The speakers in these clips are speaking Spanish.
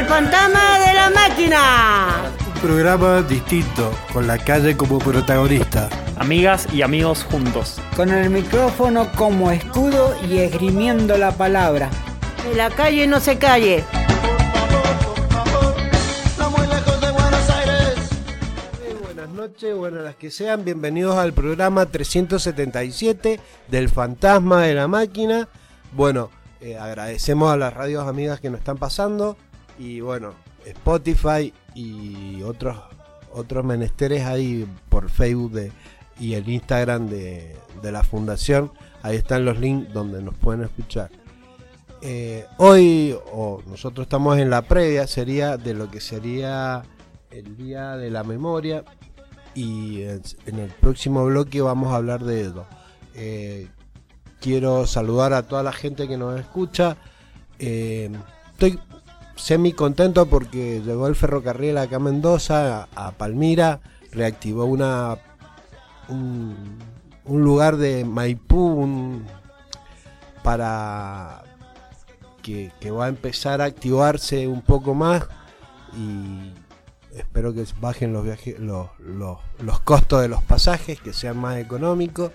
El fantasma de la máquina. Un programa distinto, con la calle como protagonista. Amigas y amigos juntos. Con el micrófono como escudo y esgrimiendo la palabra. En la calle no se calle. Buenas noches, buenas las que sean, bienvenidos al programa 377 del Fantasma de la Máquina. Bueno, eh, agradecemos a las radios amigas que nos están pasando y bueno, Spotify y otros otros menesteres ahí por Facebook de, y el Instagram de, de la fundación. Ahí están los links donde nos pueden escuchar. Eh, hoy, o nosotros estamos en la previa, sería de lo que sería el Día de la Memoria. Y en el próximo bloque vamos a hablar de eso. Eh, quiero saludar a toda la gente que nos escucha. Eh, estoy semi contento porque llegó el ferrocarril acá a Mendoza, a, Palmira, reactivó una un, lugar de Maipú para que, que va a empezar a activarse un poco más y espero que bajen los los, los, los costos de los pasajes, que sean más económicos.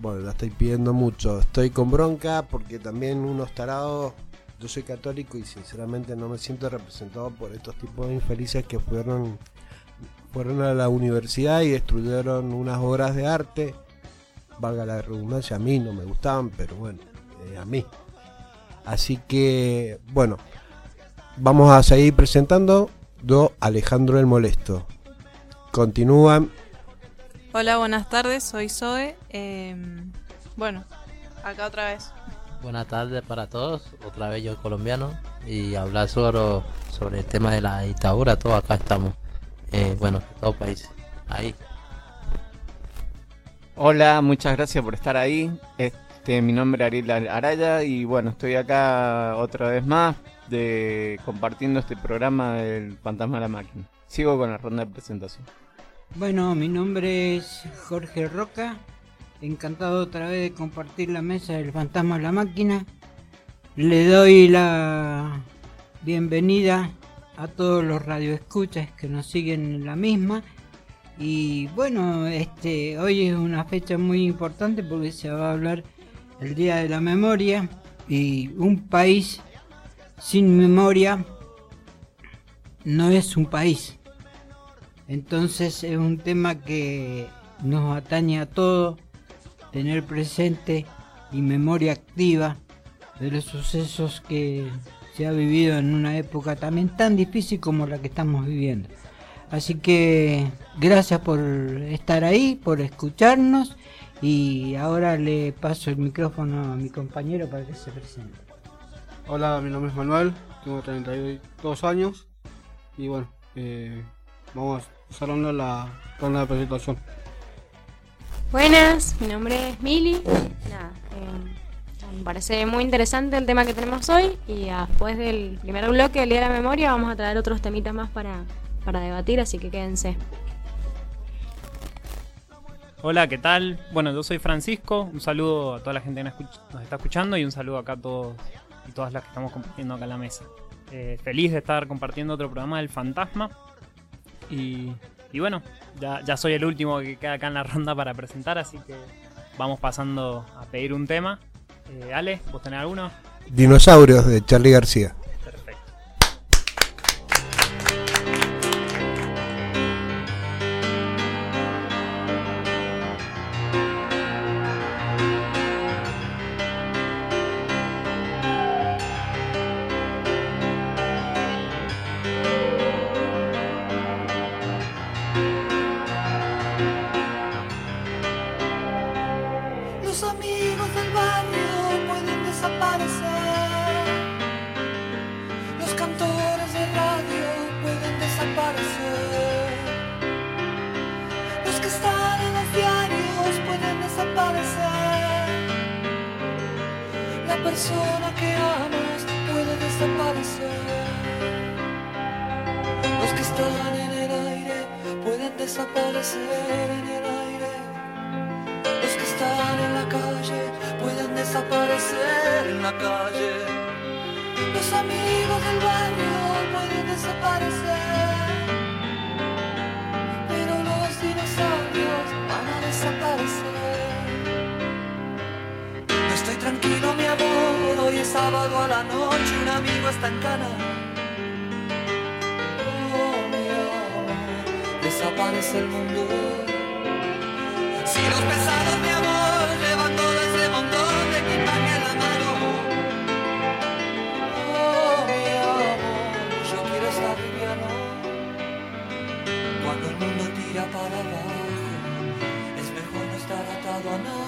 Bueno, la estoy pidiendo mucho. Estoy con bronca porque también unos tarados. Yo soy católico y sinceramente no me siento representado por estos tipos de infelices que fueron, fueron a la universidad y destruyeron unas obras de arte. Valga la redundancia, a mí no me gustaban, pero bueno, eh, a mí. Así que, bueno, vamos a seguir presentando. Yo, Alejandro el Molesto. Continúan Hola, buenas tardes, soy Zoe. Eh, bueno, acá otra vez. Buenas tardes para todos, otra vez yo colombiano y hablar sobre, sobre el tema de la dictadura, todos acá estamos, eh, bueno, todos países, ahí. Hola, muchas gracias por estar ahí. Este, mi nombre es Ariel Araya y bueno, estoy acá otra vez más de compartiendo este programa del Fantasma de la Máquina. Sigo con la ronda de presentación. Bueno, mi nombre es Jorge Roca. Encantado otra vez de compartir la mesa del fantasma de la máquina. Le doy la bienvenida a todos los radioescuchas que nos siguen en la misma. Y bueno, este hoy es una fecha muy importante porque se va a hablar el Día de la Memoria y un país sin memoria no es un país. Entonces es un tema que nos atañe a todos, tener presente y memoria activa de los sucesos que se ha vivido en una época también tan difícil como la que estamos viviendo. Así que gracias por estar ahí, por escucharnos y ahora le paso el micrófono a mi compañero para que se presente. Hola, mi nombre es Manuel, tengo 32 años y bueno, eh, vamos a la ronda de presentación. Buenas, mi nombre es Mili. Nada, eh, me parece muy interesante el tema que tenemos hoy y después del primer bloque del Día de la Memoria vamos a traer otros temitas más para, para debatir, así que quédense. Hola, ¿qué tal? Bueno, yo soy Francisco. Un saludo a toda la gente que nos está escuchando y un saludo acá a todos y todas las que estamos compartiendo acá en la mesa. Eh, feliz de estar compartiendo otro programa del Fantasma. Y, y bueno, ya, ya soy el último que queda acá en la ronda para presentar, así que vamos pasando a pedir un tema. Eh, Ale, ¿vos tenés alguno? Dinosaurios de Charlie García. Sábado a la noche, un amigo está en cana. Oh, mi amor, desaparece el mundo. Si los pesados, mi amor, llevan todo ese montón de equipaje la mano. Oh, mi amor, yo quiero estar liviano. Cuando el mundo tira para abajo, es mejor no estar atado a nada.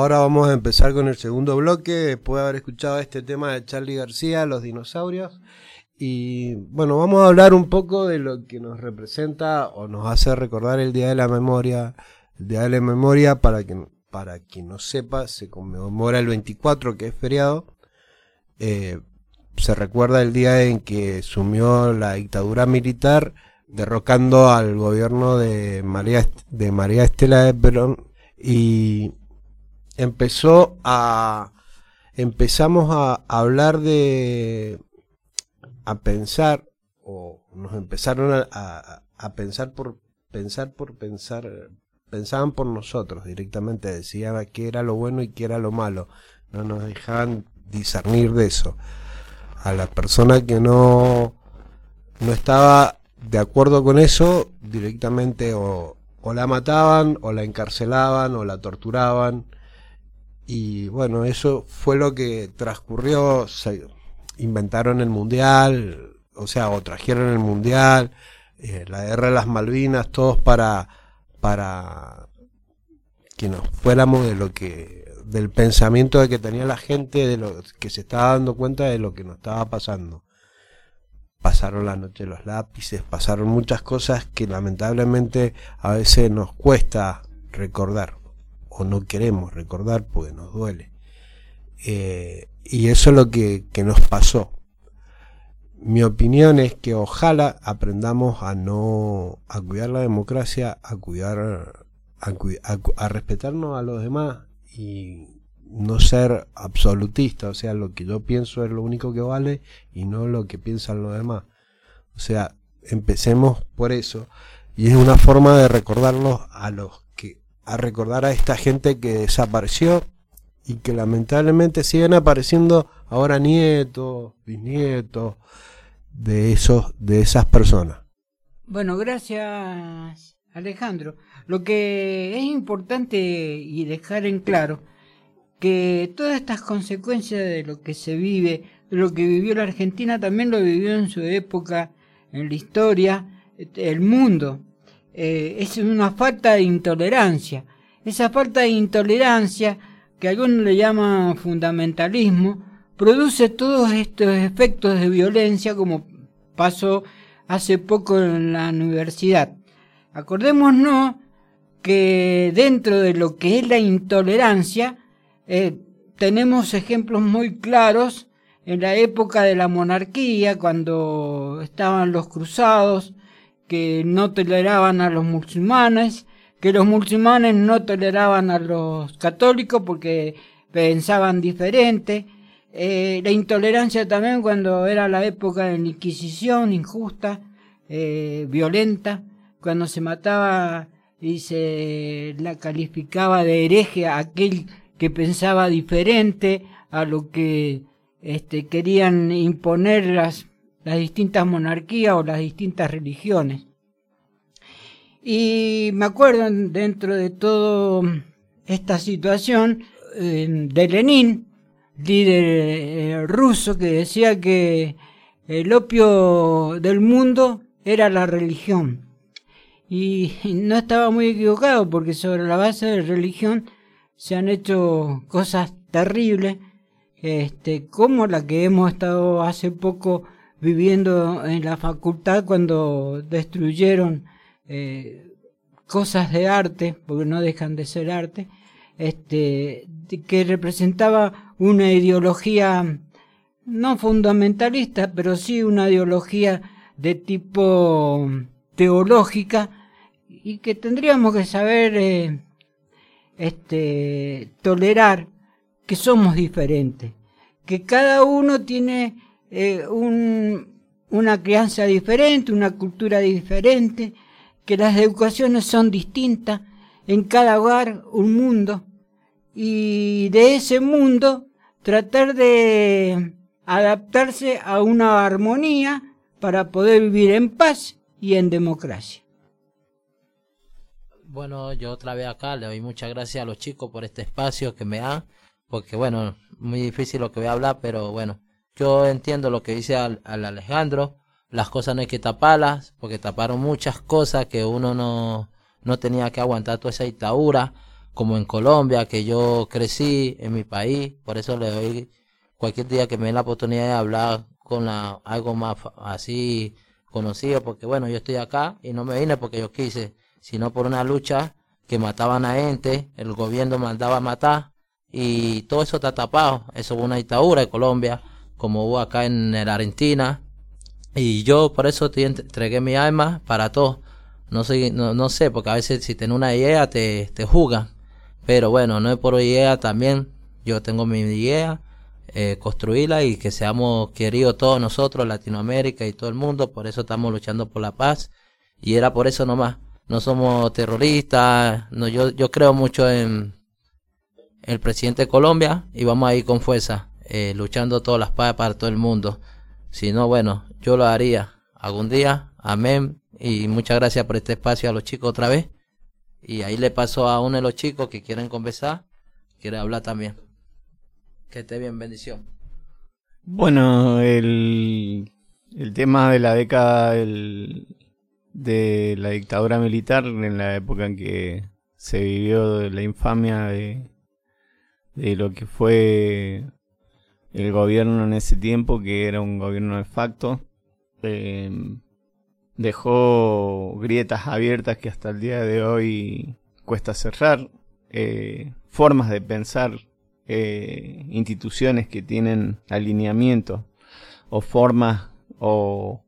ahora vamos a empezar con el segundo bloque, después de haber escuchado este tema de Charlie García, Los dinosaurios. Y bueno, vamos a hablar un poco de lo que nos representa o nos hace recordar el Día de la Memoria. El Día de la Memoria, para quien, para no sepa, se conmemora el 24, que es feriado. Eh, se recuerda el día en que sumió la dictadura militar, derrocando al gobierno de María, de María Estela de Perón y empezó a empezamos a hablar de a pensar o nos empezaron a, a- pensar por pensar por pensar pensaban por nosotros directamente decían qué era lo bueno y qué era lo malo. No nos dejaban discernir de eso. A la persona que no no estaba de acuerdo con eso directamente o, o la mataban o la encarcelaban o la torturaban y bueno eso fue lo que transcurrió se inventaron el mundial o sea o trajeron el mundial eh, la guerra de las Malvinas todos para para que nos fuéramos de lo que del pensamiento de que tenía la gente de lo que se estaba dando cuenta de lo que nos estaba pasando. Pasaron la noche los lápices, pasaron muchas cosas que lamentablemente a veces nos cuesta recordar o no queremos recordar porque nos duele. Eh, y eso es lo que, nos pasó. Mi opinión es que ojalá aprendamos a no a cuidar la democracia, a cuidar a, a respetarnos a los demás y no ser absolutista, o sea, lo que yo pienso es lo único que vale y no lo que piensan los demás. O sea, empecemos por eso y es una forma de recordarlos a los a recordar a esta gente que desapareció y que lamentablemente siguen apareciendo ahora nietos, bisnietos de esos de esas personas. Bueno, gracias Alejandro. Lo que es importante y dejar en claro que todas estas consecuencias de lo que se vive, de lo que vivió la Argentina, también lo vivió en su época, en la historia, el mundo. Eh, es una falta de intolerancia. Esa falta de intolerancia, que algunos le llaman fundamentalismo, produce todos estos efectos de violencia como pasó hace poco en la universidad. Acordémonos que dentro de lo que es la intolerancia, eh, tenemos ejemplos muy claros en la época de la monarquía, cuando estaban los cruzados, que no toleraban a los musulmanes, que los musulmanes no toleraban a los católicos porque pensaban diferente. Eh, la intolerancia también cuando era la época de la Inquisición injusta, eh, violenta, cuando se mataba y se la calificaba de hereje a aquel que pensaba diferente a lo que este, querían imponer las, las distintas monarquías o las distintas religiones. Y me acuerdo dentro de toda esta situación de Lenin, líder eh, ruso, que decía que el opio del mundo era la religión. Y no estaba muy equivocado porque sobre la base de religión se han hecho cosas terribles, este, como la que hemos estado hace poco viviendo en la facultad cuando destruyeron eh, cosas de arte, porque no dejan de ser arte, este, que representaba una ideología no fundamentalista, pero sí una ideología de tipo teológica y que tendríamos que saber eh, este, tolerar que somos diferentes, que cada uno tiene eh, un, una crianza diferente, una cultura diferente, que las educaciones son distintas, en cada hogar un mundo, y de ese mundo tratar de adaptarse a una armonía para poder vivir en paz y en democracia. Bueno, yo otra vez acá le doy muchas gracias a los chicos por este espacio que me dan, porque bueno, muy difícil lo que voy a hablar, pero bueno, yo entiendo lo que dice al, Alejandro, las cosas no hay que taparlas, porque taparon muchas cosas que uno no, no tenía que aguantar toda esa dictadura, como en Colombia, que yo crecí en mi país, por eso le doy cualquier día que me den la oportunidad de hablar con la, algo más así conocido, porque bueno, yo estoy acá y no me vine porque yo quise, sino por una lucha que mataban a gente, el gobierno mandaba a matar y todo eso está tapado. Eso fue una dictadura en Colombia, como hubo acá en la Argentina. Y yo por eso te entregué mi alma para todo. No sé, no, no sé, porque a veces si tienes una idea te, te. Pero bueno, no es por idea también. Yo tengo mi idea, eh, construirla y que seamos queridos todos nosotros, Latinoamérica y todo el mundo. Por eso estamos luchando por la paz. Y era por eso nomás no somos terroristas, no, yo, yo creo mucho en el presidente de Colombia y vamos a ir con fuerza, eh, luchando todas las paz para todo el mundo. Si no, bueno, yo lo haría algún día, amén, y muchas gracias por este espacio a los chicos otra vez. Y ahí le paso a uno de los chicos que quieren conversar, quiere hablar también. Que esté bien, bendición. Bueno, el, el tema de la década de la dictadura militar en la época en que se vivió la infamia de, de lo que fue el gobierno en ese tiempo, que era un gobierno de facto, eh, dejó grietas abiertas que hasta el día de hoy cuesta cerrar, eh, formas de pensar, eh, instituciones que tienen alineamiento o formas o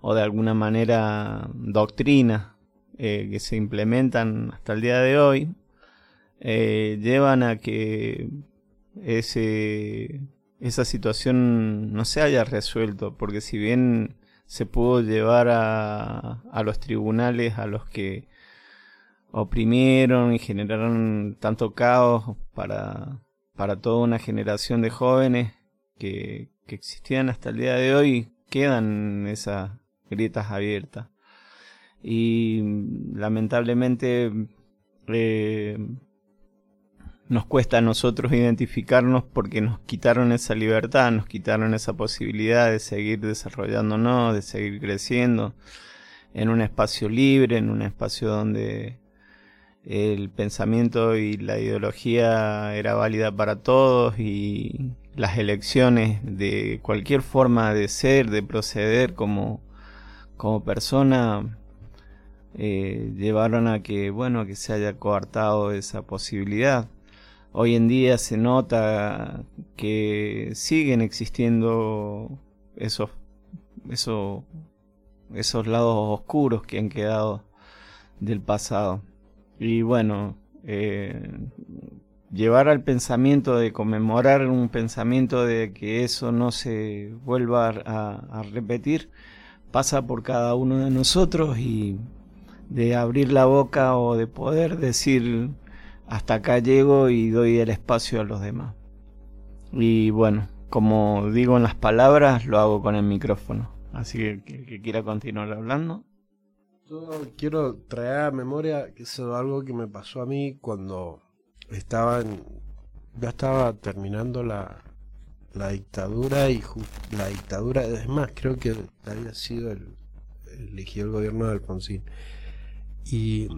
o de alguna manera doctrina eh, que se implementan hasta el día de hoy llevan a que ese, esa situación no se haya resuelto, porque si bien se pudo llevar a, a los tribunales a los que oprimieron y generaron tanto caos para, para toda una generación de jóvenes que, que existían hasta el día de hoy, quedan esas grietas abiertas. Y lamentablemente eh, nos cuesta a nosotros identificarnos porque nos quitaron esa libertad, nos quitaron esa posibilidad de seguir desarrollándonos, de seguir creciendo en un espacio libre, en un espacio donde el pensamiento y la ideología era válida para todos y las elecciones de cualquier forma de ser, de proceder como como persona eh, llevaron a que, bueno, que se haya coartado esa posibilidad. Hoy en día se nota que siguen existiendo esos, esos, esos lados oscuros que han quedado del pasado. Y bueno, eh, llevar al pensamiento de conmemorar un pensamiento de que eso no se vuelva a, a repetir pasa por cada uno de nosotros y de abrir la boca o de poder decir hasta acá llego y doy el espacio a los demás. Y bueno, como digo en las palabras, lo hago con el micrófono. Así que el que, quiera continuar hablando. Yo quiero traer a memoria que es algo que me pasó a mí cuando estaba en, ya estaba terminando la, la dictadura y la dictadura, es más, creo que había sido el eligió el gobierno de Alfonsín. Y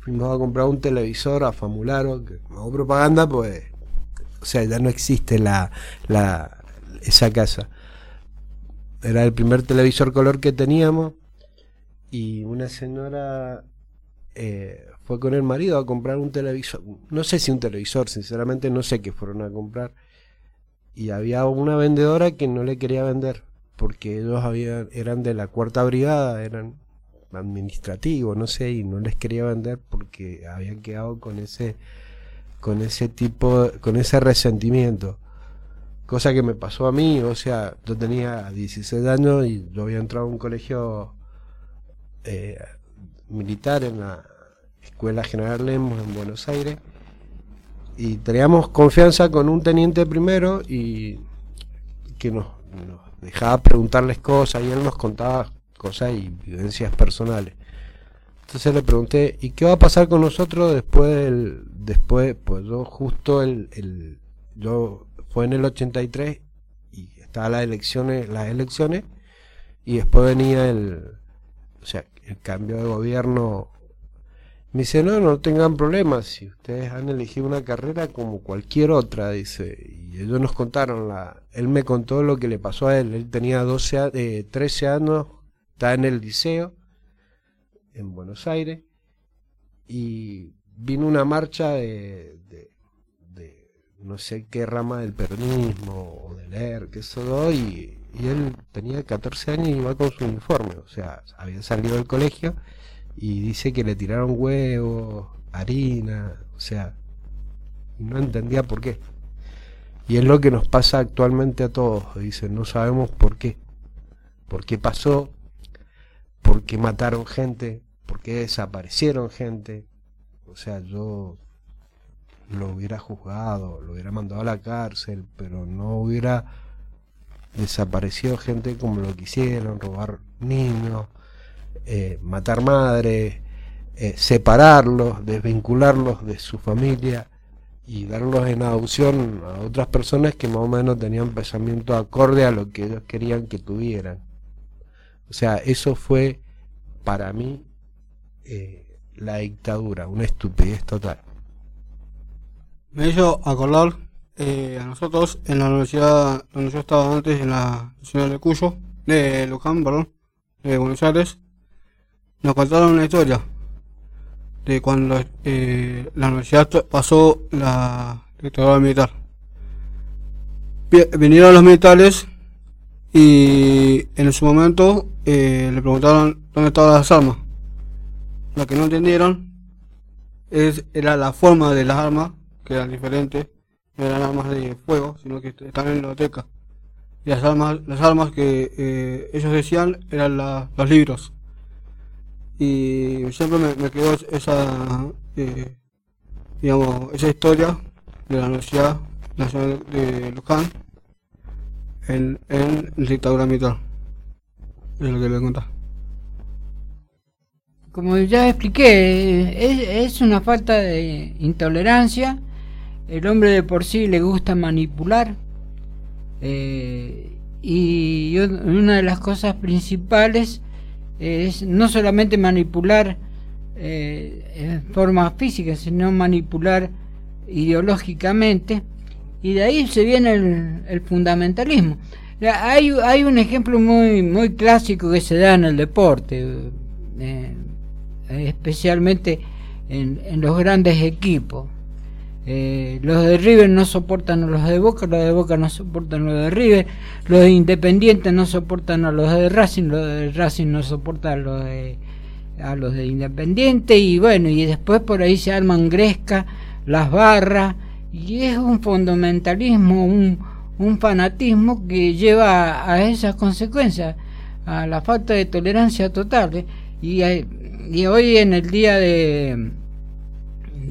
fuimos a comprar un televisor a Famularo, que no hago propaganda, pues, o sea, ya no existe la, la esa casa. Era el primer televisor color que teníamos y una señora eh, fue con el marido a comprar un televisor, no sé si un televisor, sinceramente no sé qué fueron a comprar. Y había una vendedora que no le quería vender porque ellos habían, eran de la cuarta brigada, eran administrativos, no sé, y no les quería vender porque habían quedado con ese con ese tipo, con ese resentimiento. Cosa que me pasó a mí, o sea, yo tenía 16 años y yo había entrado a un colegio eh, militar en la Escuela General Lemos en Buenos Aires y teníamos confianza con un teniente primero y que nos, nos dejaba preguntarles cosas y él nos contaba cosas y vivencias personales. Entonces le pregunté, ¿y qué va a pasar con nosotros después del, después, pues yo justo el, yo fue en el 83 y estaban las elecciones, las elecciones y después venía el, o sea, el cambio de gobierno. Me dice, no, no tengan problemas, si ustedes han elegido una carrera como cualquier otra, dice, y ellos nos contaron, la, él me contó lo que le pasó a él, él tenía 12, a- eh, 13 años, estaba en el liceo, en Buenos Aires, y vino una marcha de, no sé qué rama del peronismo o del ER, que eso, y, y él tenía 14 años y iba con su uniforme, o sea, había salido del colegio y dice que le tiraron huevos, harina, o sea, no entendía por qué. Y es lo que nos pasa actualmente a todos, dice, no sabemos por qué. ¿Por qué pasó? ¿Por qué mataron gente? ¿Por qué desaparecieron gente? O sea, yo lo hubiera juzgado, lo hubiera mandado a la cárcel, pero no hubiera desaparecido gente como lo que hicieron, robar niños, eh, matar madres, eh, separarlos, desvincularlos de su familia y darlos en adopción a otras personas que más o menos tenían pensamiento acorde a lo que ellos querían que tuvieran. O sea, eso fue para mí eh, la dictadura, una estupidez total. Me hizo acordar eh, a nosotros en la universidad donde yo estaba antes, en la ciudad de Cuyo, de Luján, perdón, de Buenos Aires, nos contaron una historia de cuando eh, la universidad pasó la dictadura militar. Vi- Vinieron los militares y en su momento eh, le preguntaron dónde estaban las armas. Lo que no entendieron es, era la forma de las armas, que eran diferentes, no eran armas de fuego, sino que están en la biblioteca. Y las armas, las armas que eh, ellos decían eran la- los libros. Y siempre me, quedó esa, eh, digamos, esa historia de la Universidad Nacional de Luján la dictadura militar. Es lo que le contar. Como ya expliqué, es, una falta de intolerancia. El hombre de por sí le gusta manipular. eh, y una de las cosas principales es no solamente manipular eh, en forma física, sino manipular ideológicamente. Y de ahí se viene el, fundamentalismo. Hay, hay un ejemplo muy, muy clásico que se da en el deporte. eh, especialmente en, en los grandes equipos. Eh, los de River no soportan a los de Boca, los de Boca no soportan a los de River, los de Independiente no soportan a los de Racing, los de Racing no soportan a los de, a los de Independiente y bueno, y después por ahí se arman Gresca, las barras y es un fundamentalismo, un, un fanatismo que lleva a esas consecuencias, a la falta de tolerancia total. ¿eh? Y, y hoy en el día de,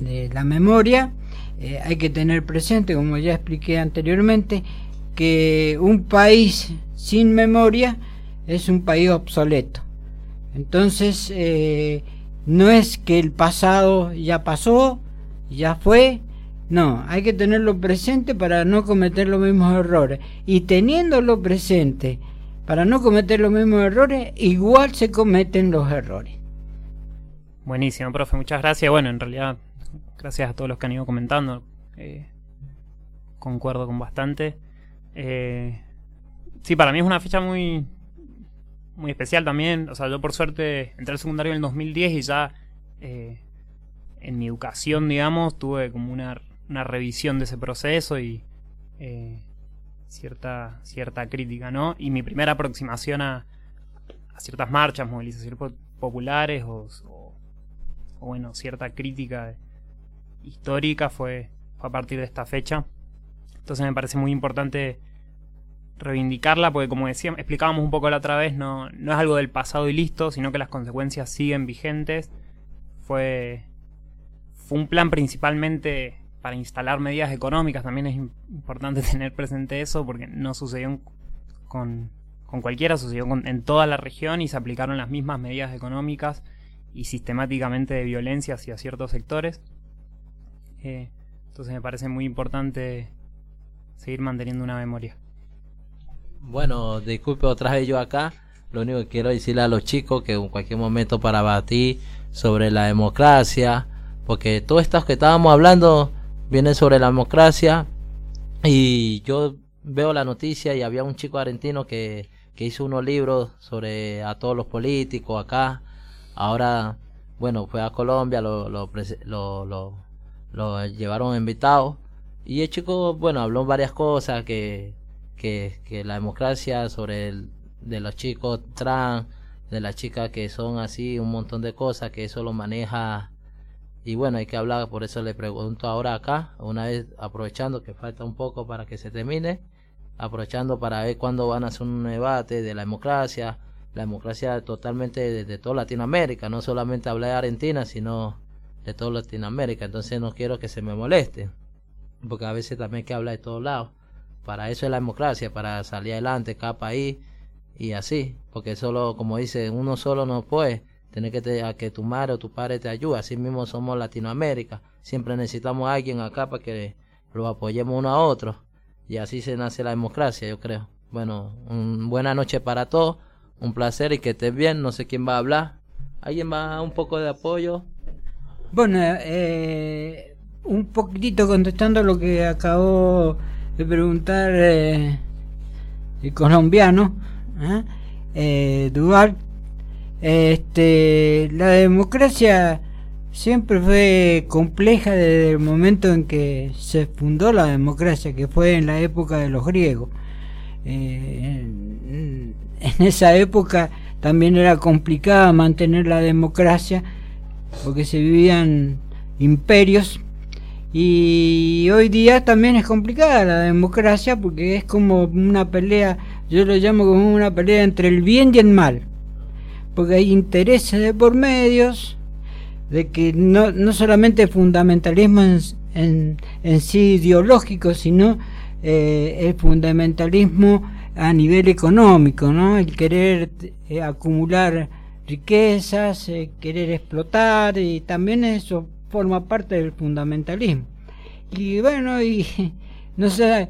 de la memoria eh, hay que tener presente, como ya expliqué anteriormente, que un país sin memoria es un país obsoleto. Entonces, eh, no es que el pasado ya pasó, ya fue, no, hay que tenerlo presente para no cometer los mismos errores. Y teniéndolo presente para no cometer los mismos errores, igual se cometen los errores. Buenísimo, profe, muchas gracias. Bueno, en realidad, gracias a todos los que han ido comentando. eh, concuerdo con bastante. Eh, sí, para mí es una fecha muy muy especial también. O sea, yo por suerte entré al secundario en el 2010 y ya eh, en mi educación, digamos, tuve como una, una revisión de ese proceso y eh, cierta, cierta crítica, ¿no? Y mi primera aproximación a, ciertas marchas, movilizaciones po- populares o, o- bueno, cierta crítica histórica fue, fue a partir de esta fecha. Entonces me parece muy importante reivindicarla porque como decía, explicábamos un poco la otra vez, no, no es algo del pasado y listo, sino que las consecuencias siguen vigentes. Fue, fue un plan principalmente para instalar medidas económicas, también es im- importante tener presente eso porque no sucedió con, con cualquiera, sucedió con- en toda la región y se aplicaron las mismas medidas económicas y sistemáticamente de violencia hacia ciertos sectores. Eh, entonces me parece muy importante seguir manteniendo una memoria. Bueno, disculpe otra vez yo acá. Lo único que quiero decirle a los chicos que en cualquier momento para batir sobre la democracia, porque todo esto que estábamos hablando viene sobre la democracia y yo veo la noticia y había un chico argentino que, que hizo unos libros sobre a todos los políticos acá. Ahora, bueno, fue a Colombia, lo, lo, lo, lo llevaron invitado y el chico, bueno, habló varias cosas que que, que la democracia sobre el, de los chicos trans, de las chicas que son así, un montón de cosas, que eso lo maneja. Y bueno, hay que hablar, por eso le pregunto ahora acá, una vez aprovechando que falta un poco para que se termine, aprovechando para ver cuándo van a hacer un debate de la democracia, la democracia totalmente de, toda Latinoamérica, no solamente hablar de Argentina, sino de toda Latinoamérica. Entonces no quiero que se me moleste, porque a veces también hay que hablar de todos lados para eso es la democracia, para salir adelante cada país y así, porque solo, como dice, uno solo no puede, tener que, a que tu madre o tu padre te ayude, así mismo somos Latinoamérica, siempre necesitamos a alguien acá para que lo apoyemos uno a otro y así se nace la democracia, yo creo. Bueno, un, buena noche para todos, un placer y que estés bien, no sé quién va a hablar, alguien va a un poco de apoyo. Bueno, eh, un poquitito contestando lo que acabó de preguntar eh, el colombiano, ¿eh? Eh, Duval. Este, la democracia siempre fue compleja desde el momento en que se fundó la democracia, que fue en la época de los griegos. Eh, en, en esa época también era complicada mantener la democracia porque se vivían imperios y hoy día también es complicada la democracia porque es como una pelea, yo lo llamo como una pelea entre el bien y el mal, porque hay intereses de por medios, de que no, no solamente fundamentalismo en, en, en sí ideológico, sino eh, el fundamentalismo a nivel económico, ¿no? El querer eh, acumular riquezas, eh, querer explotar y también eso forma parte del fundamentalismo. Y bueno, y no sé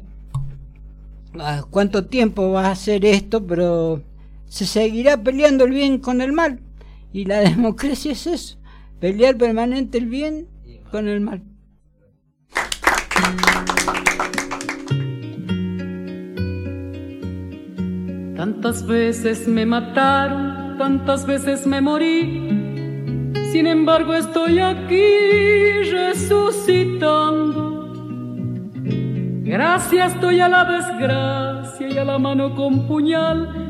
cuánto tiempo va a hacer esto, pero se seguirá peleando el bien con el mal. Y la democracia es eso, pelear permanente el bien con el mal. Tantas veces me mataron, tantas veces me morí, Sin embargo estoy aquí resucitando. Gracias estoy a la desgracia y a la mano con puñal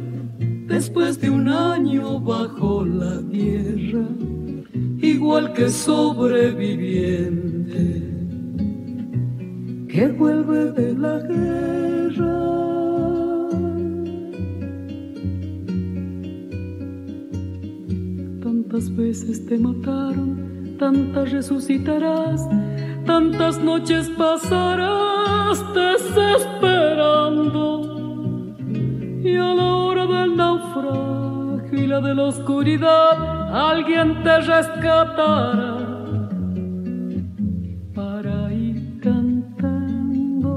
después de un año bajo la tierra, igual que sobreviviente que vuelve de la guerra. Tantas veces te mataron, tantas resucitarás, tantas noches pasarás desesperando. Y a la hora del naufragio la de la oscuridad, alguien te rescatará. Para ir cantando,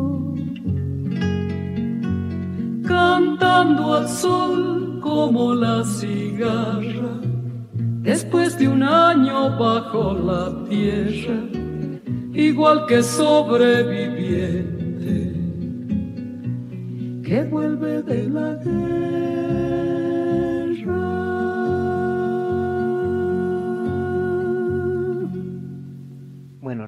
cantando al sol como la cigarra, después de un año bajo la tierra, igual que sobreviviente que vuelve de la guerra.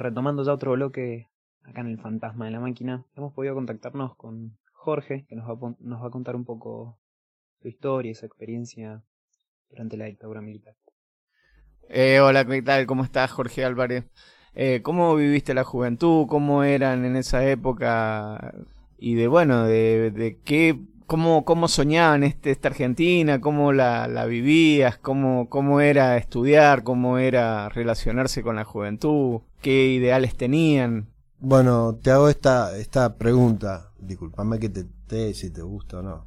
Retomando ya otro bloque acá en el Fantasma de la Máquina, hemos podido contactarnos con Jorge, que nos va, a, contar un poco su historia y su experiencia durante la dictadura militar. Eh, hola, ¿qué tal? ¿Cómo estás, Jorge Álvarez? Eh, ¿Cómo viviste la juventud? ¿Cómo eran en esa época? Y de, bueno, de, de qué, cómo, cómo soñaban este, esta Argentina, cómo la, la vivías, cómo, cómo era estudiar, cómo era relacionarse con la juventud, qué ideales tenían. Bueno, te hago esta, esta pregunta, discúlpame que te, te si te gusta o no.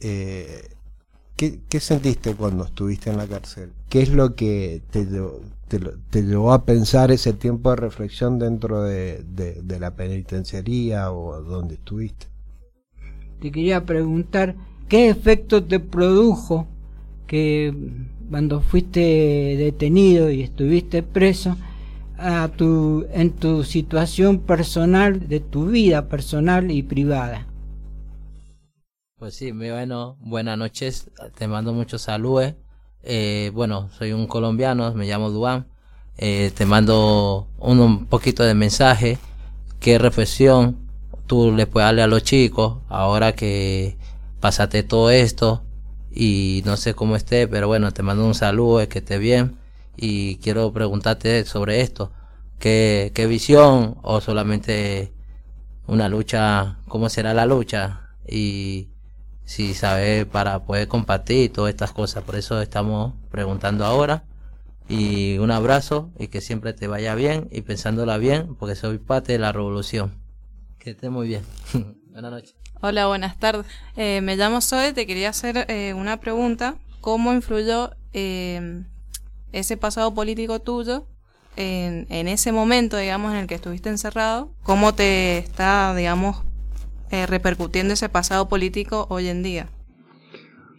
Eh, ¿qué, qué sentiste cuando estuviste en la cárcel? ¿Qué es lo que te, te, te llevó a pensar ese tiempo de reflexión dentro de, de- de la penitenciaría o donde estuviste? Te quería preguntar, ¿qué efecto te produjo que cuando fuiste detenido y estuviste preso a tu, en tu situación personal, de tu vida personal y privada? Pues sí, bueno, buenas noches, te mando muchos saludos. Eh, bueno, soy un colombiano, me llamo Duan. Eh, te mando un, un poquito de mensaje, qué reflexión tú le puedes darle a los chicos ahora que pasaste todo esto y no sé cómo esté, pero bueno, te mando un saludo, que esté bien y quiero preguntarte sobre esto, ¿qué, qué visión o solamente una lucha, cómo será la lucha y si sabe para poder compartir todas estas cosas. Por eso estamos preguntando ahora. Y un abrazo y que siempre te vaya bien y pensándola bien, porque soy parte de la revolución. Que esté muy bien. Buenas noches. Hola, buenas tardes. Eh, me llamo Zoe, te quería hacer eh, una pregunta. ¿Cómo influyó eh, ese pasado político tuyo en, en ese momento, digamos, en el que estuviste encerrado? ¿Cómo te está, digamos, eh, repercutiendo ese pasado político hoy en día?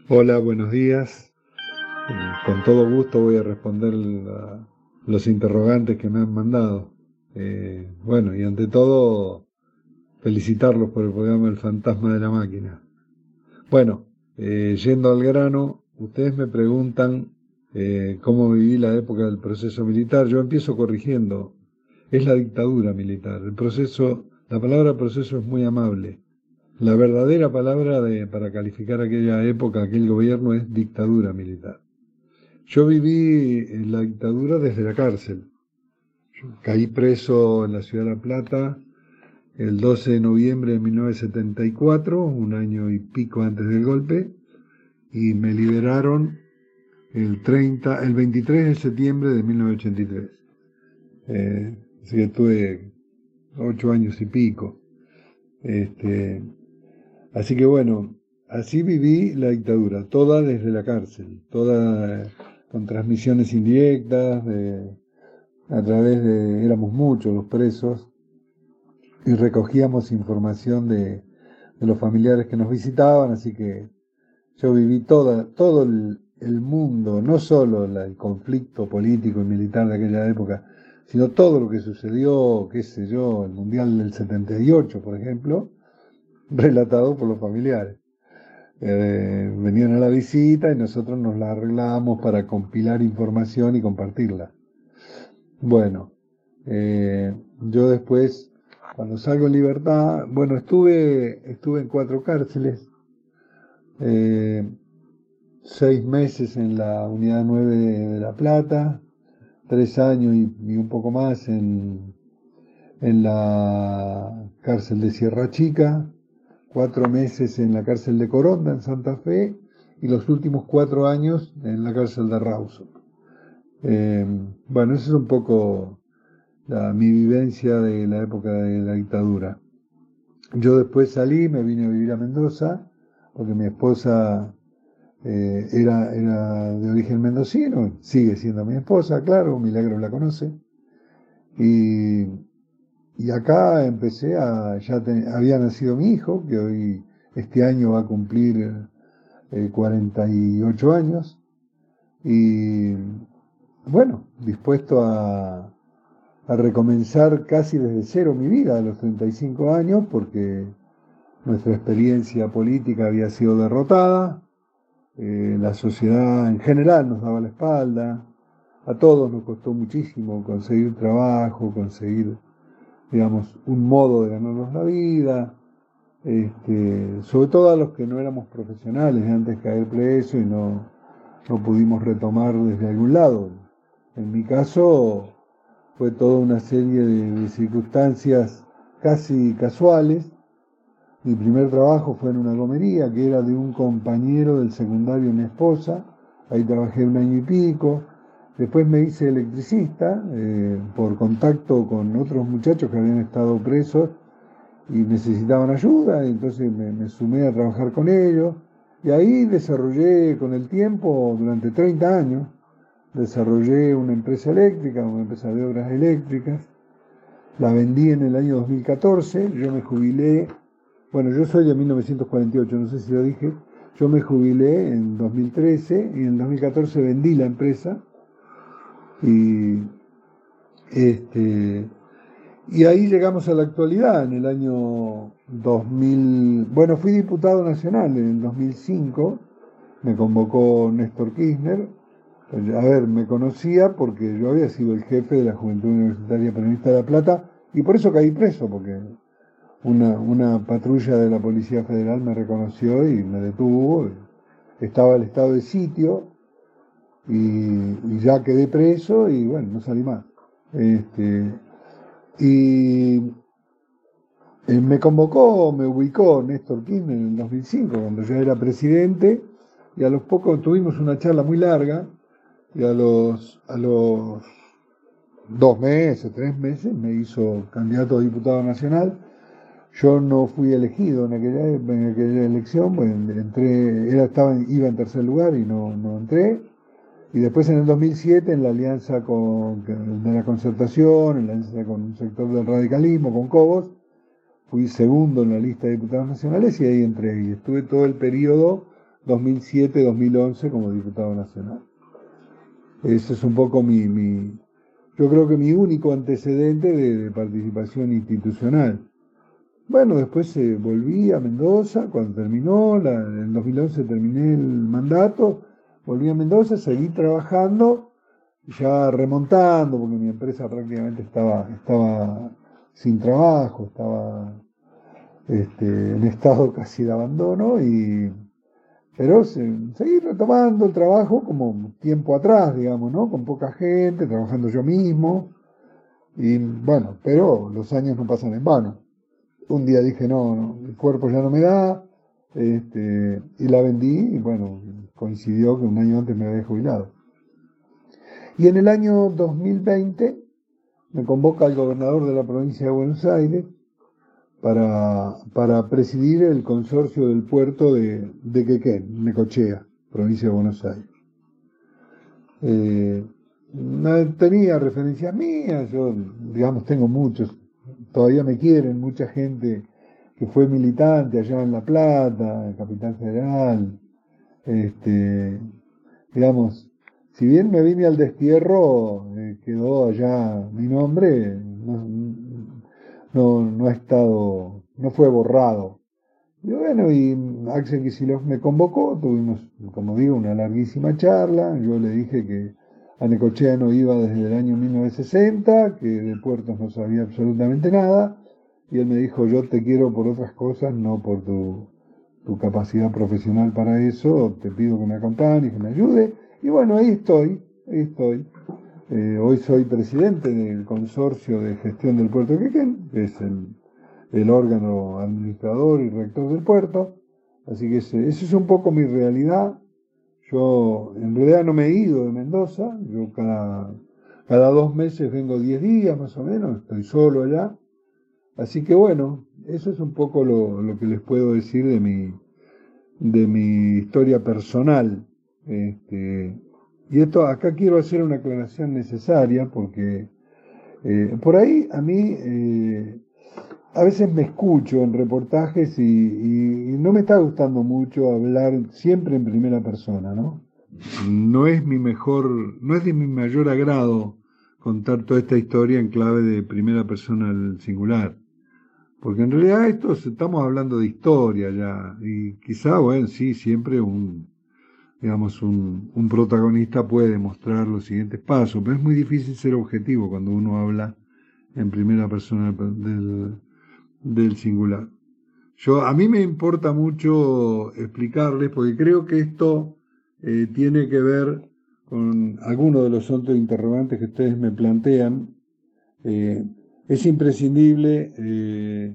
Hola, buenos días. Eh, Con todo gusto voy a responder la- los interrogantes que me han mandado. Eh, bueno, y ante todo, felicitarlos por el programa El Fantasma de la Máquina. Bueno, eh, yendo al grano, ustedes me preguntan eh, cómo viví la época del proceso militar. Yo empiezo corrigiendo. Es la dictadura militar. El proceso, la palabra proceso es muy amable. la verdadera palabra de, para calificar aquella época, aquel gobierno, es dictadura militar. Yo viví la dictadura desde la cárcel. Caí preso en la ciudad de La Plata el 12 de noviembre de 1974, un año y pico antes del golpe, y me liberaron el 30, el 23 de septiembre de 1983. Eh, así que tuve ocho años y pico. Este, así que bueno, así viví la dictadura, toda desde la cárcel, toda eh, con transmisiones indirectas, de, a través de, éramos muchos los presos, y recogíamos información de, de los familiares que nos visitaban, así que yo viví toda, todo el, mundo, no solo el conflicto político y militar de aquella época, sino todo lo que sucedió, qué sé yo, el Mundial del 78, por ejemplo, relatado por los familiares. Eh, venían a la visita y nosotros nos la arreglábamos para compilar información y compartirla. Bueno, eh, yo después, cuando salgo en libertad, bueno, estuve, estuve en cuatro cárceles, eh, seis meses en la unidad 9 de, La Plata, tres años y, un poco más en, en la cárcel de Sierra Chica, cuatro meses en la cárcel de Coronda, en Santa Fe, y los últimos cuatro años en la cárcel de Rawson. Eh, bueno, esa es un poco mi vivencia de la época de la dictadura. Yo después salí, me vine a vivir a Mendoza, porque mi esposa eh, era, era de origen mendocino, sigue siendo mi esposa, claro, Milagro la conoce. Y, y acá empecé a, ya había nacido mi hijo, que hoy, este año va a cumplir eh, 48 años. Y bueno, dispuesto a, a recomenzar casi desde cero mi vida a los 35 años, porque nuestra experiencia política había sido derrotada, eh, la sociedad en general nos daba la espalda, a todos nos costó muchísimo conseguir trabajo, conseguir, digamos, un modo de ganarnos la vida, este, sobre todo a los que no éramos profesionales de antes caer preso y no, no pudimos retomar desde algún lado. En mi caso fue toda una serie de, circunstancias casi casuales. Mi primer trabajo fue en una gomería que era de un compañero del secundario mi esposa. Ahí trabajé un año y pico. Después me hice electricista eh, por contacto con otros muchachos que habían estado presos y necesitaban ayuda, entonces me, me sumé a trabajar con ellos. Y ahí desarrollé con el tiempo, durante 30 años, desarrollé una empresa eléctrica, una empresa de obras eléctricas. La vendí en el año 2014, yo me jubilé, bueno, yo soy de 1948, no sé si lo dije, yo me jubilé en 2013 y en 2014 vendí la empresa y este y ahí llegamos a la actualidad en el año 2000 bueno fui diputado nacional en el 2005 me convocó Néstor Kirchner a ver me conocía porque yo había sido el jefe de la Juventud Universitaria Peronista de La Plata y por eso caí preso porque una, una patrulla de la Policía Federal me reconoció y me detuvo estaba el estado de sitio y, ya quedé preso y bueno, no salí más. Este, y eh, me convocó, me ubicó Néstor Kirchner en el 2005, cuando ya era presidente, y a los pocos tuvimos una charla muy larga, y a los, a los dos meses, tres meses, me hizo candidato a diputado nacional. Yo no fui elegido en aquella, en aquella elección, pues, entré, era, estaba, iba en tercer lugar y no, no entré. Y después en el 2007, en la alianza con, de la concertación, en la alianza con un sector del radicalismo, con Cobos, fui segundo en la lista de diputados nacionales y ahí entré. Y estuve todo el periodo 2007-2011 como diputado nacional. Ese es un poco mi, mi yo creo que mi único antecedente de, participación institucional. Bueno, después eh, volví a Mendoza, cuando terminó, en 2011 terminé el mandato, volví a Mendoza, seguí trabajando, ya remontando, porque mi empresa prácticamente estaba, estaba sin trabajo, estaba este, en estado casi de abandono y pero se- seguir retomando el trabajo como tiempo atrás, digamos, ¿no? Con poca gente, trabajando yo mismo. Y bueno, pero los años no pasan en vano. Un día dije, no, no, el cuerpo ya no me da, este, y la vendí, y bueno, coincidió que un año antes me había jubilado. Y en el año 2020 me convoca el gobernador de la provincia de Buenos Aires para, para presidir el consorcio del puerto de, de Quequén, Necochea, provincia de Buenos Aires. Eh, tenía referencias mías, yo digamos tengo muchos, todavía me quieren, mucha gente que fue militante allá en La Plata, en Capital Federal, este, digamos, si bien me vine al destierro, eh, quedó allá mi nombre, no, no, ha estado, no fue borrado. Y bueno, y Axel Kicillof me convocó, tuvimos, como digo, una larguísima charla, yo le dije que a Necochea no iba desde el año 1960, que de puertos no sabía absolutamente nada, y él me dijo, yo te quiero por otras cosas, no por tu, tu capacidad profesional para eso, te pido que me acompañes, que me ayude, y bueno, ahí estoy, ahí estoy. Eh, hoy soy presidente del consorcio de gestión del puerto de Quequén, que es el, órgano administrador y rector del puerto. Así que esa es un poco mi realidad. Yo en realidad no me he ido de Mendoza, yo cada, cada dos meses vengo diez días más o menos, estoy solo allá. Así que bueno, eso es un poco lo, lo que les puedo decir de mi, de mi historia personal. Este, y esto acá quiero hacer una aclaración necesaria porque eh, por ahí a mí eh, a veces me escucho en reportajes y, no me está gustando mucho hablar siempre en primera persona, ¿no? No es mi mejor, no es de mi mayor agrado contar toda esta historia en clave de primera persona al singular. Porque en realidad esto es- estamos hablando de historia ya, y quizá, bueno, sí, siempre un, digamos, un, un protagonista puede mostrar los siguientes pasos, pero es muy difícil ser objetivo cuando uno habla en primera persona del, del singular. Yo, a mí me importa mucho explicarles, porque creo que esto eh, tiene que ver con algunos de los otros interrogantes que ustedes me plantean. Eh, es imprescindible, eh,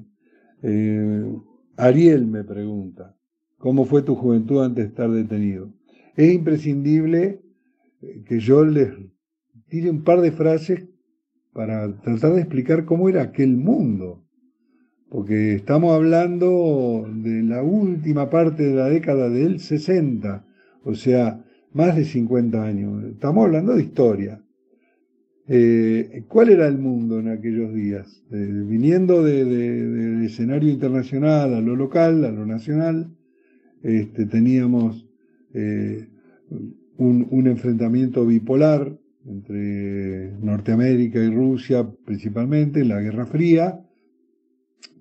Ariel me pregunta, ¿cómo fue tu juventud antes de estar detenido? Es imprescindible eh, que yo les tire un par de frases para tratar de explicar cómo era aquel mundo. Porque estamos hablando de la última parte de la década del 60, o sea, más de 50 años. Estamos hablando de historia. Eh, ¿Cuál era el mundo en aquellos días? Viniendo de- de- del escenario internacional a lo local, a lo nacional, este, teníamos eh, un, enfrentamiento bipolar entre Norteamérica y Rusia principalmente, la Guerra Fría,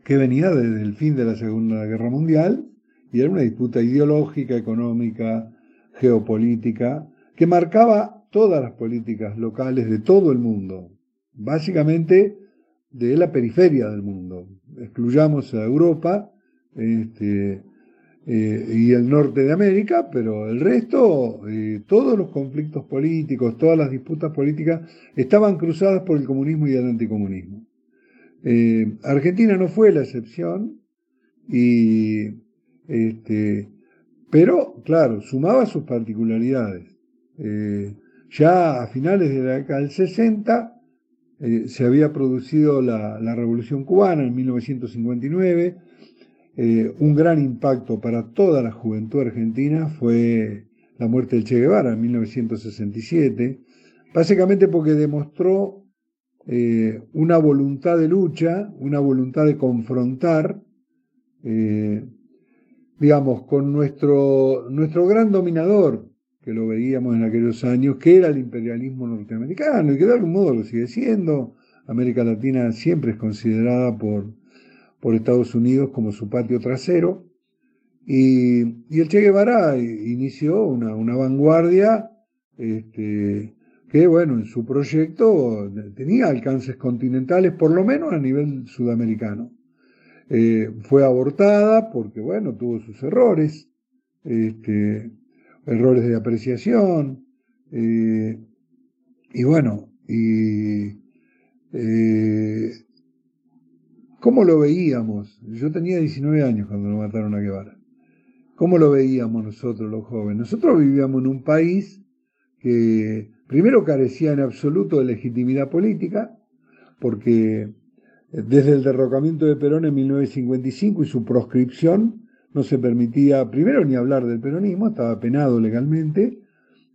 que venía desde el fin de la Segunda Guerra Mundial y era una disputa ideológica, económica, geopolítica, que marcaba todas las políticas locales de todo el mundo, básicamente de la periferia del mundo. Excluyamos a Europa este, eh, y el norte de América, pero el resto, eh, todos los conflictos políticos, todas las disputas políticas estaban cruzadas por el comunismo y el anticomunismo. Eh, Argentina no fue la excepción, y, este, pero claro, sumaba sus particularidades. Ya a finales de la década del 60 eh, se había producido la Revolución Cubana en 1959. Eh, un gran impacto para toda la juventud argentina fue la muerte del Che Guevara en 1967, básicamente porque demostró eh, una voluntad de lucha, una voluntad de confrontar, eh, digamos, con nuestro, nuestro gran dominador, que lo veíamos en aquellos años, que era el imperialismo norteamericano y que de algún modo lo sigue siendo. América Latina siempre es considerada por, por Estados Unidos como su patio trasero. Y, el Che Guevara inició una, una vanguardia este, que, bueno, en su proyecto tenía alcances continentales, por lo menos a nivel sudamericano. eh, fue abortada porque, bueno, tuvo sus errores, este, errores de apreciación, eh, y bueno, y eh, ¿cómo lo veíamos? Yo tenía 19 años cuando lo mataron a Guevara. ¿Cómo lo veíamos nosotros los jóvenes? Nosotros vivíamos en un país que primero carecía en absoluto de legitimidad política, porque eh, desde el derrocamiento de Perón en 1955 y su proscripción no se permitía primero ni hablar del peronismo, estaba penado legalmente,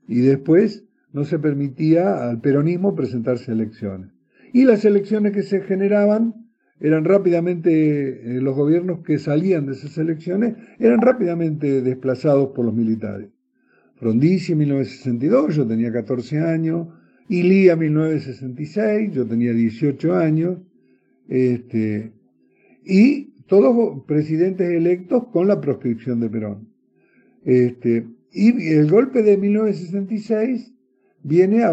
y después no se permitía al peronismo presentarse a elecciones. Y las elecciones que se generaban eran rápidamente, eh, los gobiernos que salían de esas elecciones eran rápidamente desplazados por los militares. Frondizi en 1962, yo tenía 14 años, Ilía en 1966, yo tenía 18 años, este, y todos presidentes electos con la proscripción de Perón. Este, y el golpe de 1966 viene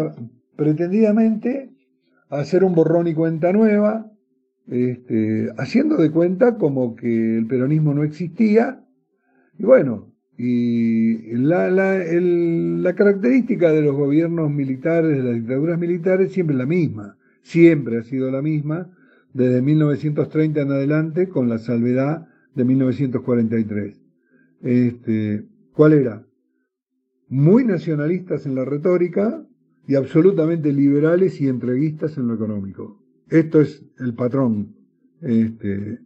pretendidamente a hacer un borrón y cuenta nueva, este, haciendo de cuenta como que el peronismo no existía. Y bueno, y la, característica de los gobiernos militares, de las dictaduras militares, siempre es la misma, siempre ha sido la misma, desde 1930 en adelante, con la salvedad de 1943. Este, ¿Cuál era? Muy nacionalistas en la retórica y absolutamente liberales y entreguistas en lo económico. Esto es el patrón. Este,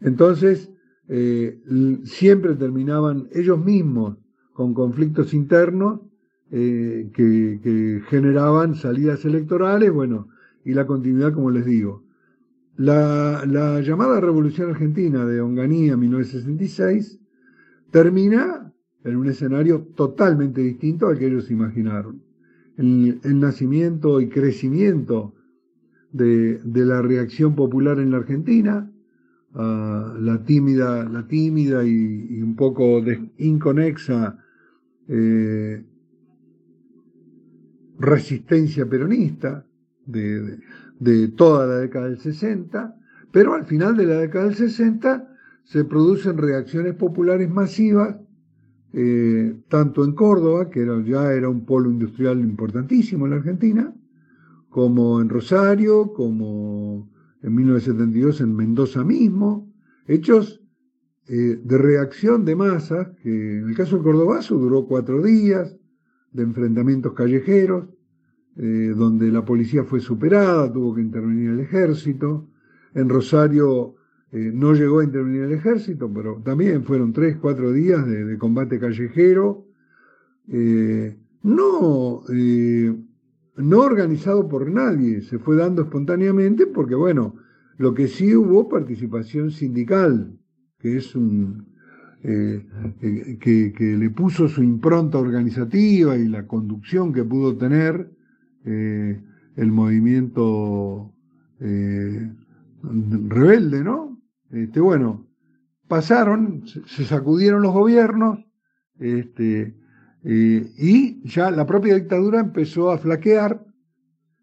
entonces, eh, siempre terminaban ellos mismos con conflictos internos eh, que, generaban salidas electorales, bueno, y la continuidad, como les digo. La, la llamada Revolución Argentina de Onganía 1966 termina en un escenario totalmente distinto al que ellos imaginaron. El nacimiento y crecimiento de, la reacción popular en la Argentina, la tímida, la tímida y, un poco inconexa eh, resistencia peronista de, de, de, toda la década del 60, pero al final de la década del 60 se producen reacciones populares masivas, eh, tanto en Córdoba, que era, ya era un polo industrial importantísimo en la Argentina, como en Rosario, como en 1972 en Mendoza mismo, hechos eh, de reacción de masas, que en el caso del Cordobazo duró cuatro días, de enfrentamientos callejeros, eh, donde la policía fue superada, tuvo que intervenir el ejército. En Rosario eh, no llegó a intervenir el ejército, pero también fueron tres, cuatro días de, de combate callejero. No, no organizado por nadie, se fue dando espontáneamente porque, bueno, lo que sí hubo participación sindical, que es un, eh, eh, que, le puso su impronta organizativa y la conducción que pudo tener eh, el movimiento rebelde, ¿no? Este, bueno, pasaron, se sacudieron los gobiernos, este, eh, y ya la propia dictadura empezó a flaquear.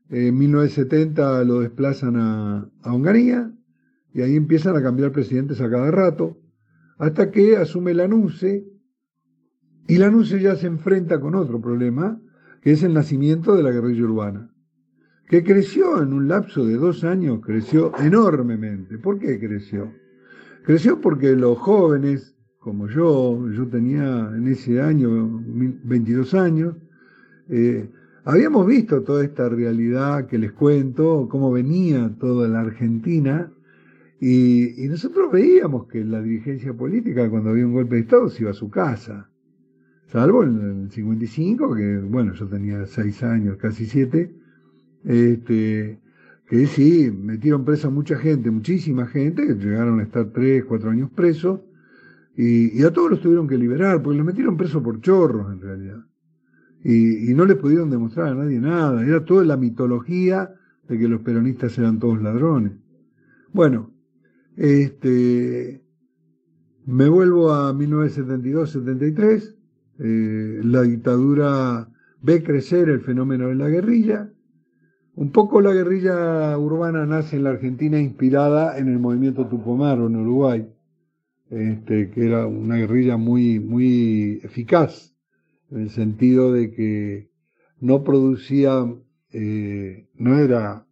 En 1970 lo desplazan a, Hungría y ahí empiezan a cambiar presidentes a cada rato, hasta que asume la NUCE y la NUCE ya se enfrenta con otro problema, que es el nacimiento de la guerrilla urbana, que creció en un lapso de dos años, creció enormemente. ¿Por qué creció? Creció porque los jóvenes como yo, yo tenía en ese año 22 años, eh, habíamos visto toda esta realidad que les cuento, cómo venía toda la Argentina, y, nosotros veíamos que la dirigencia política, cuando había un golpe de Estado, se iba a su casa. Salvo en el 55, que bueno, yo tenía 6 años, casi 7, este, que sí, metieron presa mucha gente, muchísima gente, que llegaron a estar 3, 4 años presos, y, a todos los tuvieron que liberar, porque los metieron presos por chorros en realidad. Y, no les pudieron demostrar a nadie nada. Era toda la mitología de que los peronistas eran todos ladrones. Bueno, este, me vuelvo a 1972-73. Eh, la dictadura ve crecer el fenómeno de la guerrilla. un poco la guerrilla urbana nace en la Argentina inspirada en el movimiento Tupamaro en Uruguay, este, que era una guerrilla muy, muy eficaz, en el sentido de que no producía, eh, no era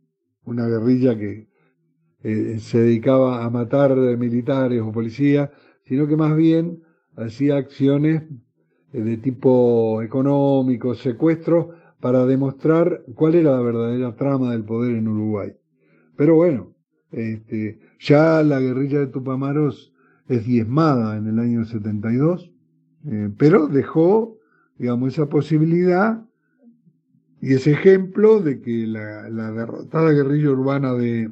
una guerrilla que eh, se dedicaba a matar militares o policías, sino que más bien hacía acciones eh, de tipo económico, secuestros, para demostrar cuál era la verdadera trama del poder en Uruguay. Pero bueno, este, ya la guerrilla de Tupamaros es diezmada en el año 72, eh, pero dejó, digamos, esa posibilidad y ese ejemplo de que la, la derrotada guerrilla urbana de,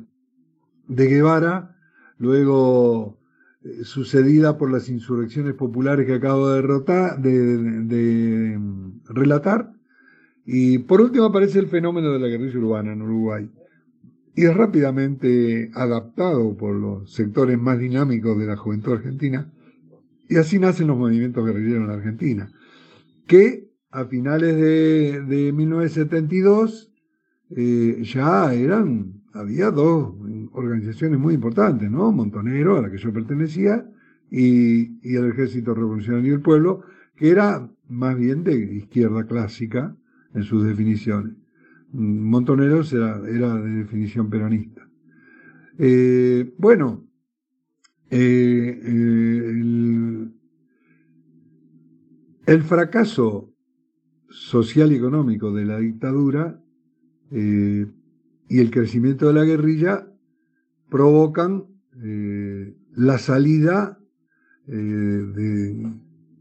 de Guevara, luego eh, sucedida por las insurrecciones populares que acabo de, derrotar, de, mm, relatar. Y por último aparece el fenómeno de la guerrilla urbana en Uruguay. Y es rápidamente adaptado por los sectores más dinámicos de la juventud argentina. Y así nacen los movimientos guerrilleros en Argentina, que a finales de, de 1972 eh, ya eran, había dos organizaciones muy importantes, ¿no? Montonero, a la que yo pertenecía, y, y el Ejército Revolucionario del Pueblo, que era más bien de izquierda clásica en sus definiciones. Montoneros era, de definición peronista. Eh, bueno, eh, el, el, fracaso social y económico de la dictadura eh, y el crecimiento de la guerrilla provocan eh, la salida eh,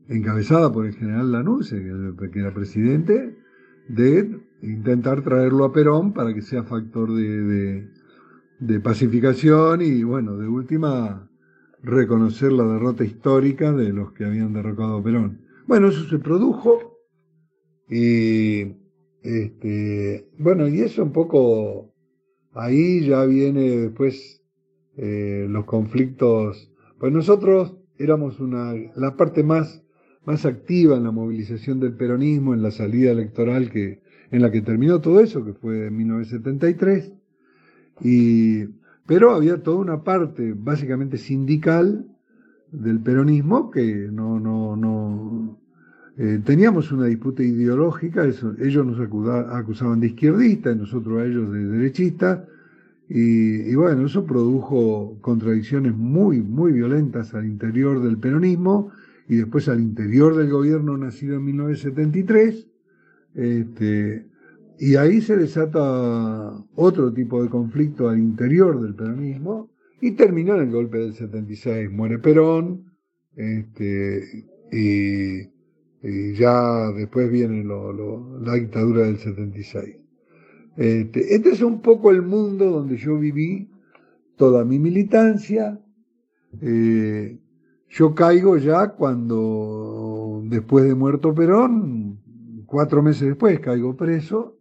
encabezada por el general Lanús, que era presidente, de intentar traerlo a Perón para que sea factor de, de, pacificación y, bueno, de última, reconocer la derrota histórica de los que habían derrocado a Perón. Bueno, eso se produjo. Y, este, bueno, y eso un poco, ahí ya viene después eh, los conflictos. Pues nosotros éramos una, la parte más, más activa en la movilización del peronismo, en la salida electoral que, en la que terminó todo eso, que fue en 1973. Y, pero había toda una parte básicamente sindical del peronismo que no, no, no eh, teníamos una disputa ideológica, ellos nos acusaban de izquierdistas, nosotros a ellos de derechistas, y, bueno, eso produjo contradicciones muy, muy violentas al interior del peronismo y después al interior del gobierno nacido en 1973. Este, y ahí se desata otro tipo de conflicto al interior del peronismo y terminó en el golpe del 76. Muere Perón este, y, ya después viene la dictadura del 76. Este, este, es un poco el mundo donde yo viví toda mi militancia. Eh, yo caigo ya cuando, después de muerto Perón, cuatro meses después caigo preso.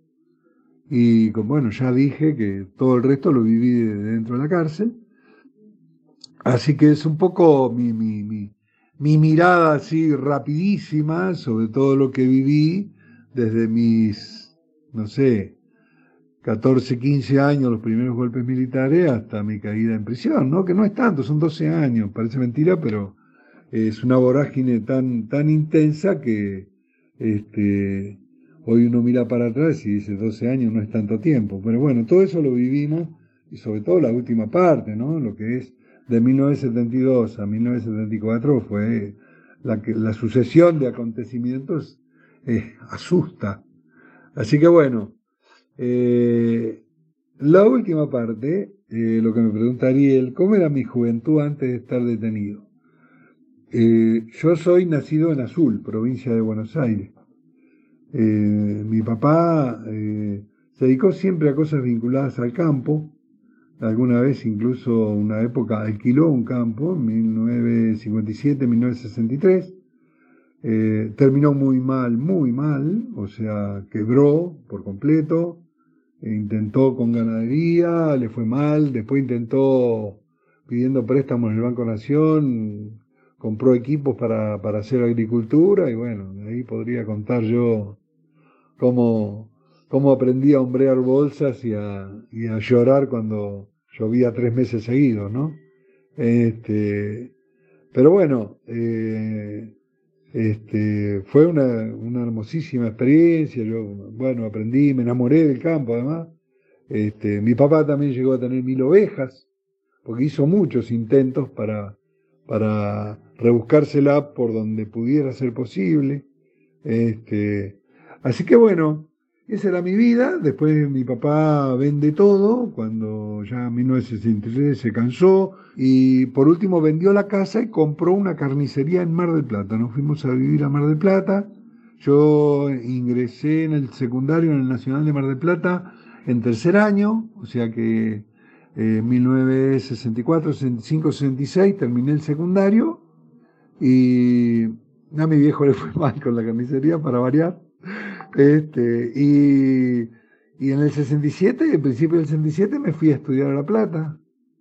Y bueno, ya dije que todo el resto lo viví dentro de la cárcel. Así que es un poco mi, mi, mi, mi mirada así rapidísima sobre todo lo que viví desde mis, no sé, 14, 15 años, los primeros golpes militares, hasta mi caída en prisión, ¿no? Que no es tanto, son 12 años, parece mentira, pero es una vorágine tan, tan intensa que este, hoy uno mira para atrás y dice 12 años no es tanto tiempo. Pero bueno, todo eso lo vivimos, y sobre todo la última parte, ¿no? Lo que es de 1972 a 1974 fue la, la sucesión de acontecimientos eh, asusta. Así que bueno, eh, la última parte, eh, lo que me pregunta Ariel, ¿cómo era mi juventud antes de estar detenido? Yo soy nacido en Azul, provincia de Buenos Aires. Mi papá se dedicó siempre a cosas vinculadas al campo. Alguna vez, incluso una época, alquiló un campo, en 1957-1963. terminó muy mal, muy mal, o sea, quebró por completo, intentó con ganadería, le fue mal, después intentó pidiendo préstamos en el Banco Nación, compró equipos para, para hacer agricultura y bueno, ahí podría contar yo cómo, cómo aprendí a hombrear bolsas y a, llorar cuando llovía tres meses seguidos, ¿no? Este, pero bueno, eh, este, fue una, una hermosísima experiencia. Yo, bueno, aprendí, me enamoré del campo además. Este, mi papá también llegó a tener mil ovejas, porque hizo muchos intentos para, para rebuscársela por donde pudiera ser posible. Este, así que bueno, esa era mi vida. Después mi papá vende todo, cuando ya en 1963 se cansó. Y por último vendió la casa y compró una carnicería en Mar del Plata. Nos fuimos a vivir a Mar del Plata. Yo ingresé en el secundario en el Nacional de Mar del Plata en tercer año, o sea que en 1964, 65, 66 terminé el secundario y a mi viejo le fue mal con la carnicería para variar. Este, y, y en el 67, en principio del 67, me fui a estudiar a La Plata.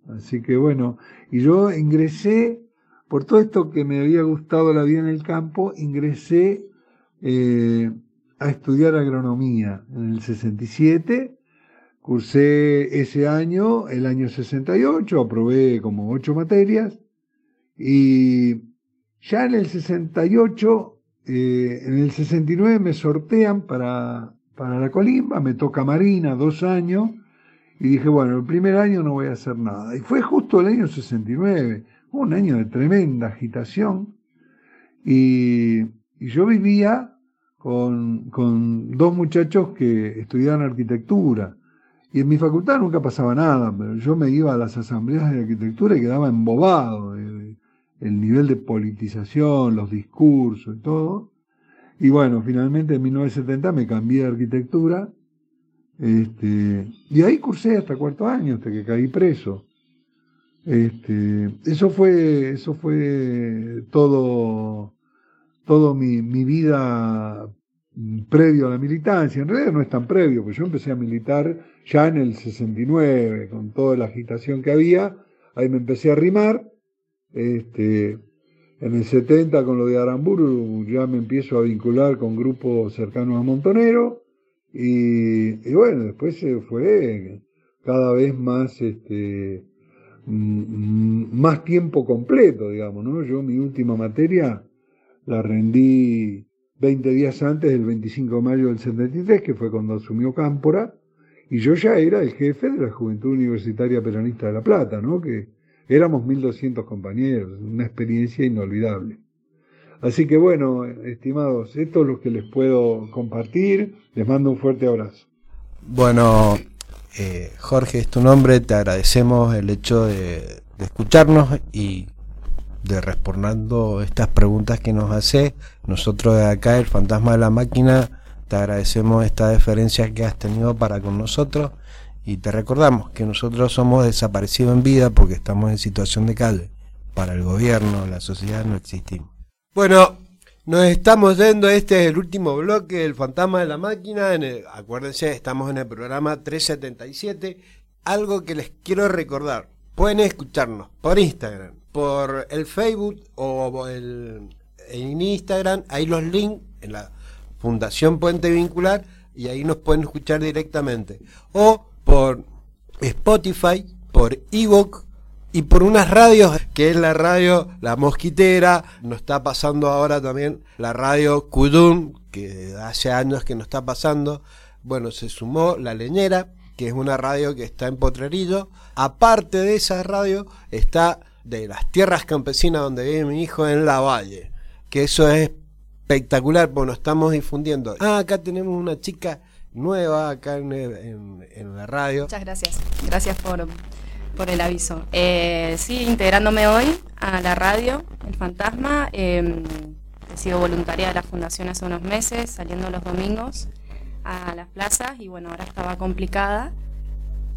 Así que bueno, y yo ingresé, por todo esto que me había gustado la vida en el campo, ingresé eh, a estudiar agronomía en el 67. Cursé ese año, el año 68, aprobé como ocho materias y ya en el 68 eh, en el 69 me sortean para, para la colimba, me toca Marina dos años, y dije, bueno, el primer año no voy a hacer nada. Y fue justo el año 69, un año de tremenda agitación, y, y yo vivía con, con dos muchachos que estudiaban arquitectura. Y en mi facultad nunca pasaba nada, pero yo me iba a las asambleas de arquitectura y quedaba embobado el nivel de politización, los discursos y todo. Y bueno, finalmente en 1970 me cambié de arquitectura. Este, y ahí cursé hasta cuarto año, hasta que caí preso. Este, eso fue, eso fue todo, todo mi, mi vida previo a la militancia. En realidad no es tan previo, porque yo empecé a militar ya en el 69, con toda la agitación que había. Ahí me empecé a arrimar este, en el 70 con lo de Aramburu ya me empiezo a vincular con grupos cercanos a Montonero y, bueno, después se fue cada vez más, este, más tiempo completo, digamos, ¿no? Yo mi última materia la rendí 20 días antes del 25 de mayo del 73, que fue cuando asumió Cámpora, y yo ya era el jefe de la Juventud Universitaria Peronista de La Plata, ¿no? Que, Éramos 1200 compañeros, una experiencia inolvidable. Así que bueno, estimados, esto es lo que les puedo compartir. Les mando un fuerte abrazo. Bueno, eh, Jorge, es tu nombre, te agradecemos el hecho de, escucharnos y de respondiendo estas preguntas que nos hace. Nosotros de acá, el fantasma de la máquina, te agradecemos esta deferencia que has tenido para con nosotros y te recordamos que nosotros somos desaparecidos en vida porque estamos en situación de calle. Para el gobierno, la sociedad no existimos. Bueno, nos estamos yendo. Este es el último bloque del Fantasma de la Máquina. En acuérdense, estamos en el programa 377. Algo que les quiero recordar. Pueden escucharnos por Instagram, por el Facebook o el, en Instagram. Hay los links en la Fundación Puente Vincular y ahí nos pueden escuchar directamente. O por Spotify, por Ebook y por unas radios, que es la radio La Mosquitera, nos está pasando ahora también la radio Kudum, que hace años que nos está pasando. Bueno, se sumó La Leñera, que es una radio que está en Potrerillo. Aparte de esa radio, está de las tierras campesinas donde vive mi hijo en La Valle, que eso es espectacular, porque nos estamos difundiendo. Ah, acá tenemos una chica nueva acá en, la radio. Muchas gracias, gracias por, por el aviso. Eh, sí, integrándome hoy a la radio, El Fantasma. Em, he sido voluntaria de la fundación hace unos meses, saliendo los domingos a las plazas y bueno, ahora estaba complicada.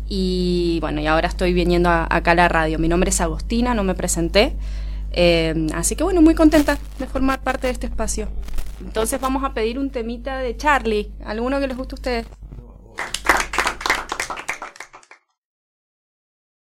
Y bueno, y ahora estoy viniendo acá a la radio. Mi nombre es Agostina, no me presenté. Em, así que bueno, muy contenta de formar parte de este espacio. Entonces vamos a pedir un temita de Charlie, alguno que les guste a ustedes.